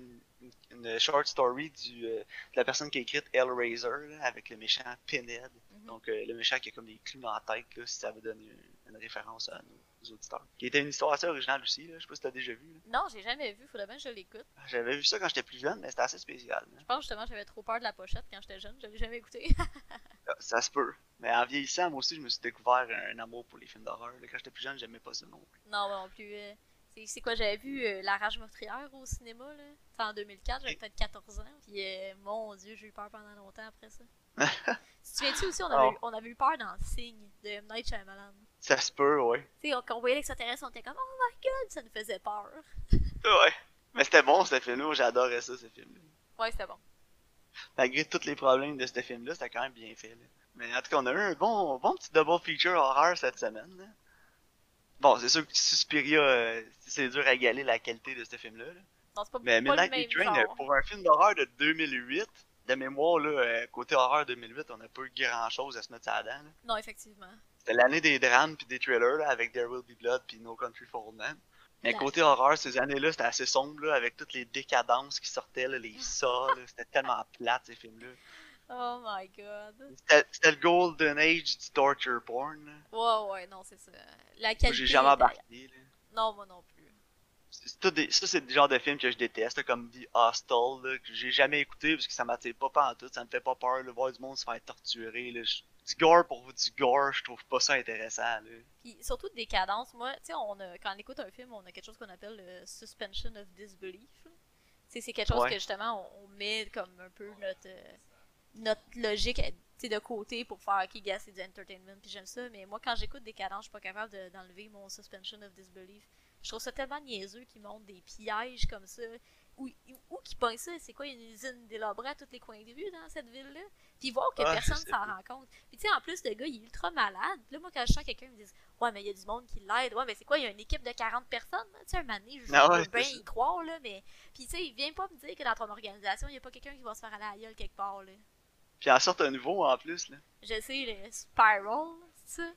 une, short story du, euh, de la personne qui a écrit Hellraiser, là, avec le méchant Pinhead. Mhm. Donc, euh, le méchant qui a comme des clous dans la tête, là, si ça veut donner une, une référence à nos auditeurs. Qui était une histoire assez originale aussi, là. je sais pas si t'as déjà vu. là. Non, j'ai jamais vu, faudrait bien que je l'écoute. J'avais vu ça quand j'étais plus jeune, mais c'était assez spécial. Je pense justement que j'avais trop peur de la pochette quand j'étais jeune, je l'ai jamais écouté. Ah, Ça se peut. Mais en vieillissant, moi aussi, je me suis découvert un amour pour les films d'horreur. Quand j'étais plus jeune, j'aimais pas ça non plus. non, non plus. euh, c'est- quoi, j'avais vu euh, La Rage meurtrière au cinéma, là. C'était en 2004, j'avais peut-être 14 ans. Puis, euh, mon dieu, j'ai eu peur pendant longtemps après ça. tu te souviens-tu aussi, on avait, Oh. eu, on avait eu peur dans Signe de M. Night Shyamalan. Ça se peut, ouais. Tu sais, on- quand on voyait l'extraterrestre, on était comme, oh my god, ça nous faisait peur. Ouais. Mais c'était bon, ce film-là. J'adorais ça, ce film-là. Ouais, c'était bon. Malgré tous les problèmes de ce film-là, c'était quand même bien fait. Là. Mais en tout cas, on a eu un bon, bon petit double feature horreur cette semaine. là. Bon, c'est sûr que Suspiria, euh, c'est dur à égaler la qualité de ce film-là. là. Non, c'est pas, Mais Midnight Train, genre. pour un film d'horreur de 2008, de mémoire, là, euh, côté horreur 2008, on n'a pas eu grand-chose à se mettre à la dent. là. Non, effectivement. C'était l'année des drames puis des thrillers là, avec There Will Be Blood puis No Country for Old Men. Mais côté horreur, ces années-là, c'était assez sombre là, avec toutes les décadences qui sortaient, là, les ça, c'était tellement plate ces films-là. Oh my god. C'était le golden age du torture porn. là. Ouais, ouais, non, c'est ça. La qualité. j'ai jamais embarqué. là. Non, moi non plus. Des- Ça, c'est le genre de film que je déteste, là, comme dit Hostel, là, que j'ai jamais écouté parce que ça m'attire pas en tout, ça me fait pas peur de voir du monde se faire torturer. Là. Je- Du gore pour du gore, je trouve pas ça intéressant. Là. Puis surtout de décadence, moi, tu sais, on a- quand on écoute un film, on a quelque chose qu'on appelle le suspension of disbelief. là. Tu sais, c'est quelque chose Ouais. que justement, on, on met comme un peu notre, euh, notre logique de côté pour faire, ok, gars, c'est du entertainment, puis j'aime ça, mais moi, quand j'écoute décadence, je suis pas capable de- d'enlever mon suspension of disbelief. Je trouve ça tellement niaiseux qu'ils montrent des pièges comme ça. Où, où qu'ils pognent ça? C'est quoi, une usine délabrée à tous les coins de rue dans cette ville-là? Puis voir que Ah, personne s'en rend compte. Puis tu sais, en plus, le gars, il est ultra malade. Puis là, moi, quand je sens quelqu'un me dire Ouais, mais il y a du monde qui l'aide. Ouais, mais c'est quoi, il y a une équipe de 40 personnes? Tu sais, un donné, je Ah ouais, bien y croire, là, mais. Puis tu sais, viens pas me dire que dans ton organisation, il y a pas quelqu'un qui va se faire aller à la gueule quelque part, là. Puis en sorte un nouveau en plus. Là. Je sais, le Spiral, c'est ça?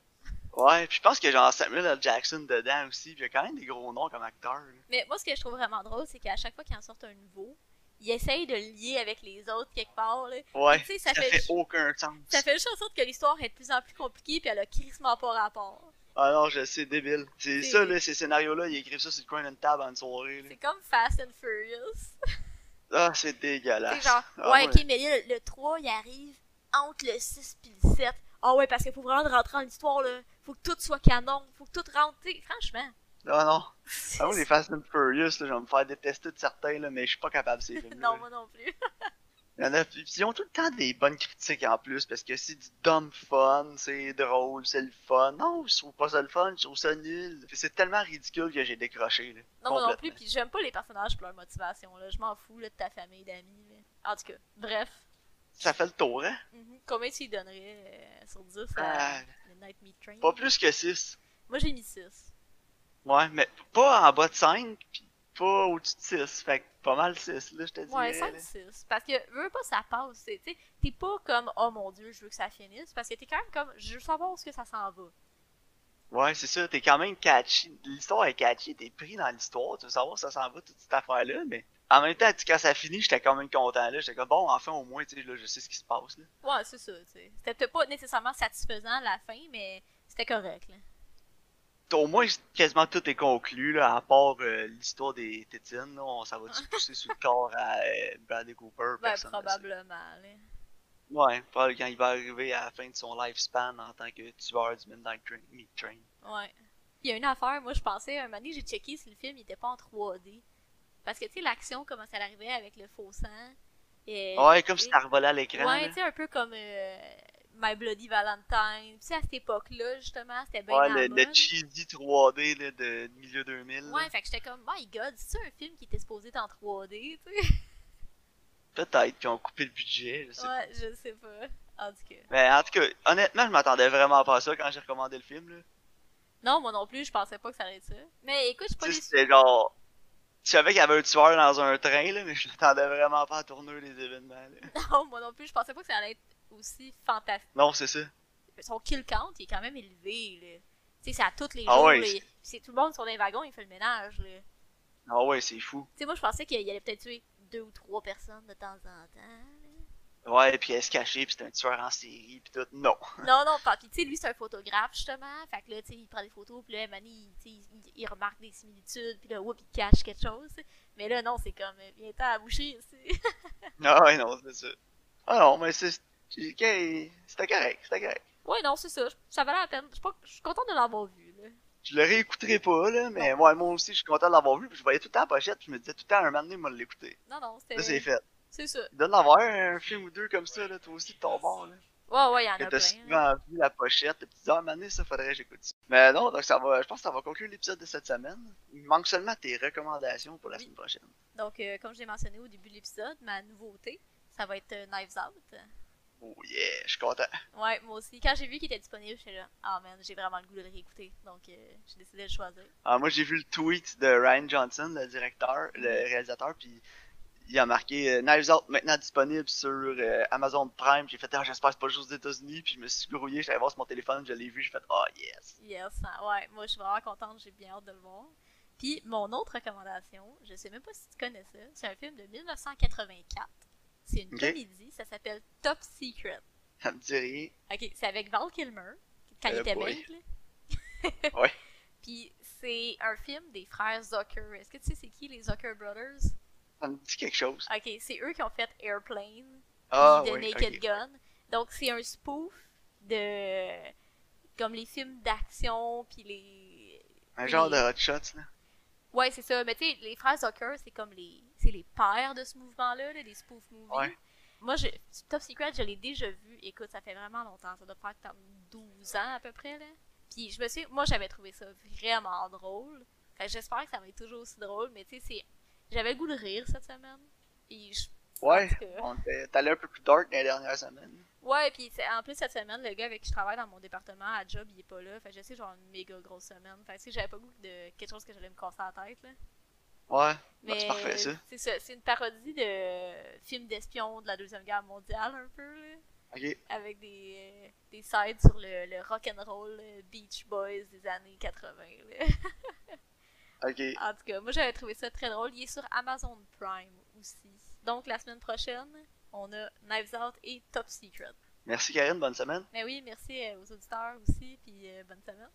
Ouais, puis je pense que genre Samuel L. Jackson dedans aussi, puis il y a quand même des gros noms comme acteur. là. Mais moi, ce que je trouve vraiment drôle, c'est qu'à chaque fois qu'il en sort un nouveau, il essaye de le lier avec les autres quelque part, là. Ouais, Tu sais, ça ça, fait aucun sens. Ça fait juste en sorte que l'histoire est de plus en plus compliquée, puis elle a crissement pas rapport. Ah non, je sais, débile. C'est C'est- ça, là, ces scénarios-là, ils écrivent ça sur le coin d'une table en une soirée. Là. C'est comme Fast and Furious. Ah, c'est dégueulasse. C'est genre, Ah, ouais, ok, mais là, le 3, il arrive entre le 6 puis le 7. Ah ouais, parce qu'il faut vraiment rentrer dans l'histoire, là. Faut que tout soit canon, faut que tout rentre, franchement. Ah non. Ah, moi, les Fast and Furious, là, je vais me faire détester de certains, là, mais je suis pas capable de ces films. non, moi non plus. Il y en a, ils ont tout le temps des bonnes critiques en plus, parce que c'est du dumb fun, c'est drôle, c'est le fun. Non, je trouve pas ça le fun, je trouve ça nul. C'est tellement ridicule que j'ai décroché, là. Non, moi non plus, puis j'aime pas les personnages pour leur motivation, là. Je m'en fous, là, de ta famille, d'amis. En tout cas, bref. Ça fait le tour, hein? Mhm. Combien tu lui donnerais euh, sur 10 à Ah, Midnight Meat Train? pas plus que 6. Moi, j'ai mis 6. Ouais, mais pas en bas de 5, pis pas au-dessus de 6. Fait que pas mal 6, là, je te dis. Ouais, 5-6. Parce que, veux pas, ça passe. Tu sais, t'es pas comme, oh mon dieu, je veux que ça finisse. Parce que t'es quand même comme, je veux savoir où est-ce que ça s'en va. Ouais, c'est ça, t'es quand même catchy. L'histoire est catchy, t'es pris dans l'histoire, tu veux savoir où ça s'en va, toute cette affaire-là, mais en même temps, quand ça finit, j'étais quand même content, là. J'étais comme, bon, enfin, au moins, là, je sais ce qui se passe, là. Ouais, c'est ça. C'était peut-être pas nécessairement satisfaisant à la fin, mais c'était correct, là. Au moins, quasiment tout est conclu, là, à part euh, l'histoire des tétines, là. On, ça va-tu pousser sur le corps à euh, Bradley Cooper, Ben, probablement, là. Ouais, quand il va arriver à la fin de son lifespan en tant que tueur du Midnight Train. Meat Train. Ouais. Il y a une affaire, moi, je pensais, un moment donné, j'ai checké si le film il était pas en 3D. Parce que, tu sais, l'action, comment ça arrivait avec le faux sang. Et, Ouais, comme si t'as revolé à l'écran. Ouais, là. tu sais, un peu comme euh, My Bloody Valentine. Tu sais, à cette époque-là, justement, c'était bien Ouais, le, le cheesy 3D là, de, milieu 2000. là. Ouais, fait que j'étais comme, my god, c'est un film qui était supposé être en 3D, tu sais? Peut-être qu'ils ont coupé le budget, je sais pas. Ouais, je sais pas. En tout cas. Mais en tout cas, honnêtement, je m'attendais vraiment pas à ça quand j'ai recommandé le film. Là. Non, moi non plus, je pensais pas que ça allait être ça. Mais écoute, je suis pas Tu sais, déçue. c'était genre. Je savais qu'il y avait un tueur dans un train, là, mais je m'attendais vraiment pas à tourner les événements. Là. Non, moi non plus, je pensais pas que ça allait être aussi fantastique. Non, c'est ça. Son kill count, il est quand même élevé, là. Tu sais, c'est à tous les Ah jours, ouais, C'est tout le monde sur les wagons, il fait le ménage, là. Ah ouais, c'est fou. Tu sais, moi, je pensais qu'il allait peut-être tuer deux ou trois personnes de temps en temps. Ouais, puis elle se cachait, puis c'était un tueur en série, puis tout. Non. Non, non, pas. Puis, tu sais, lui, c'est un photographe, justement. Fait que là, tu sais, il prend des photos, puis là, Manny, tu sais, il, il remarque des similitudes, puis là, whoop, il cache quelque chose. Mais là, non, c'est comme, euh, viens-t'en à boucher ici. Ah ouais, non, c'est ça. Ah non, mais c'est. C'était correct, c'était correct. ouais, non, c'est ça. Ça valait la peine. Je suis contente de l'avoir vu, là. Je le réécouterai pas, là, mais ouais, moi aussi, je suis content de l'avoir vu, puis je voyais tout le temps la pochette, puis je me disais tout le temps, un moment donné, moi, l'écouter. Non, non, Là, c'est c'était. fait. C'est ça. Il doit en avoir un film ou deux comme ça, là, toi aussi, de ton bord, là. Ouais, ouais, il y en a t'as plein. souvent vu la pochette, et puis ah, donné, ça faudrait que j'écoute ça. Mais non, donc ça va, je pense que ça va conclure l'épisode de cette semaine. Il manque seulement tes recommandations pour la Oui. semaine prochaine. Donc, euh, comme je l'ai mentionné au début de l'épisode, ma nouveauté, ça va être euh, Knives Out. Oh yeah, je suis content. Ouais, moi aussi. Quand j'ai vu qu'il était disponible, j'étais là, ah man, j'ai vraiment le goût de le réécouter. Donc, euh, j'ai décidé de le choisir. Ah, moi, j'ai vu le tweet de Ryan Johnson, le directeur, le réalisateur, puis il a marqué euh, Knives Out maintenant disponible sur euh, Amazon Prime. J'ai fait, ah, j'espère que c'est pas juste aux États-Unis, puis je me suis grouillé, j'allais voir sur mon téléphone, je l'ai vu, j'ai fait, oh yes. Yes, ouais, moi je suis vraiment contente, j'ai bien hâte de le voir. Puis mon autre recommandation, je sais même pas si tu connais ça, c'est un film de 1984. C'est une comédie, ça s'appelle Top Secret. Ça me dit rien. Ok, c'est avec Val Kilmer, quand il Euh, était boy. mec, là. Ouais. Puis c'est un film des frères Zucker. Est-ce que tu sais c'est qui les Zucker Brothers? Ça me dit quelque chose. Ok, c'est eux qui ont fait Airplane, Ah, ouais, Naked. Gun. Donc c'est un spoof de comme les films d'action puis les Un genre de les- hot shots, là. Ouais, c'est ça. Mais tu sais, les frères Zucker, c'est comme les c'est les pères de ce mouvement-là, là, des spoof movies. Ouais. Moi, je, Top Secret, je l'ai déjà vu. Écoute, ça fait vraiment longtemps. Ça doit faire comme 12 ans à peu près, là. Puis je me suis... Moi, j'avais trouvé ça vraiment drôle. J'espère que ça va être toujours aussi drôle. Mais tu sais, c'est... J'avais le goût de rire cette semaine. Et je... Ouais. était- T'allais un peu plus dark dans les dernières semaines. Ouais, puis c'est- en plus, cette semaine, le gars avec qui je travaille dans mon département à job, il est pas là. Fait que je sais, genre une méga grosse semaine. Fait que j'avais pas goût de quelque chose que j'allais me casser la tête, là. Ouais. Bah, Mais c'est parfait, ça. C'est ça, c'est une parodie de film d'espion de la Deuxième Guerre mondiale, un peu, là. Avec des, euh, des sides sur le, le rock'n'roll euh, Beach Boys des années 80, là. Ok. En tout cas, moi j'avais trouvé ça très drôle. Il est sur Amazon Prime aussi. Donc la semaine prochaine, on a Knives Out et Top Secret. Merci, Karine. Bonne semaine. Mais oui, merci euh, aux auditeurs aussi, puis euh, bonne semaine.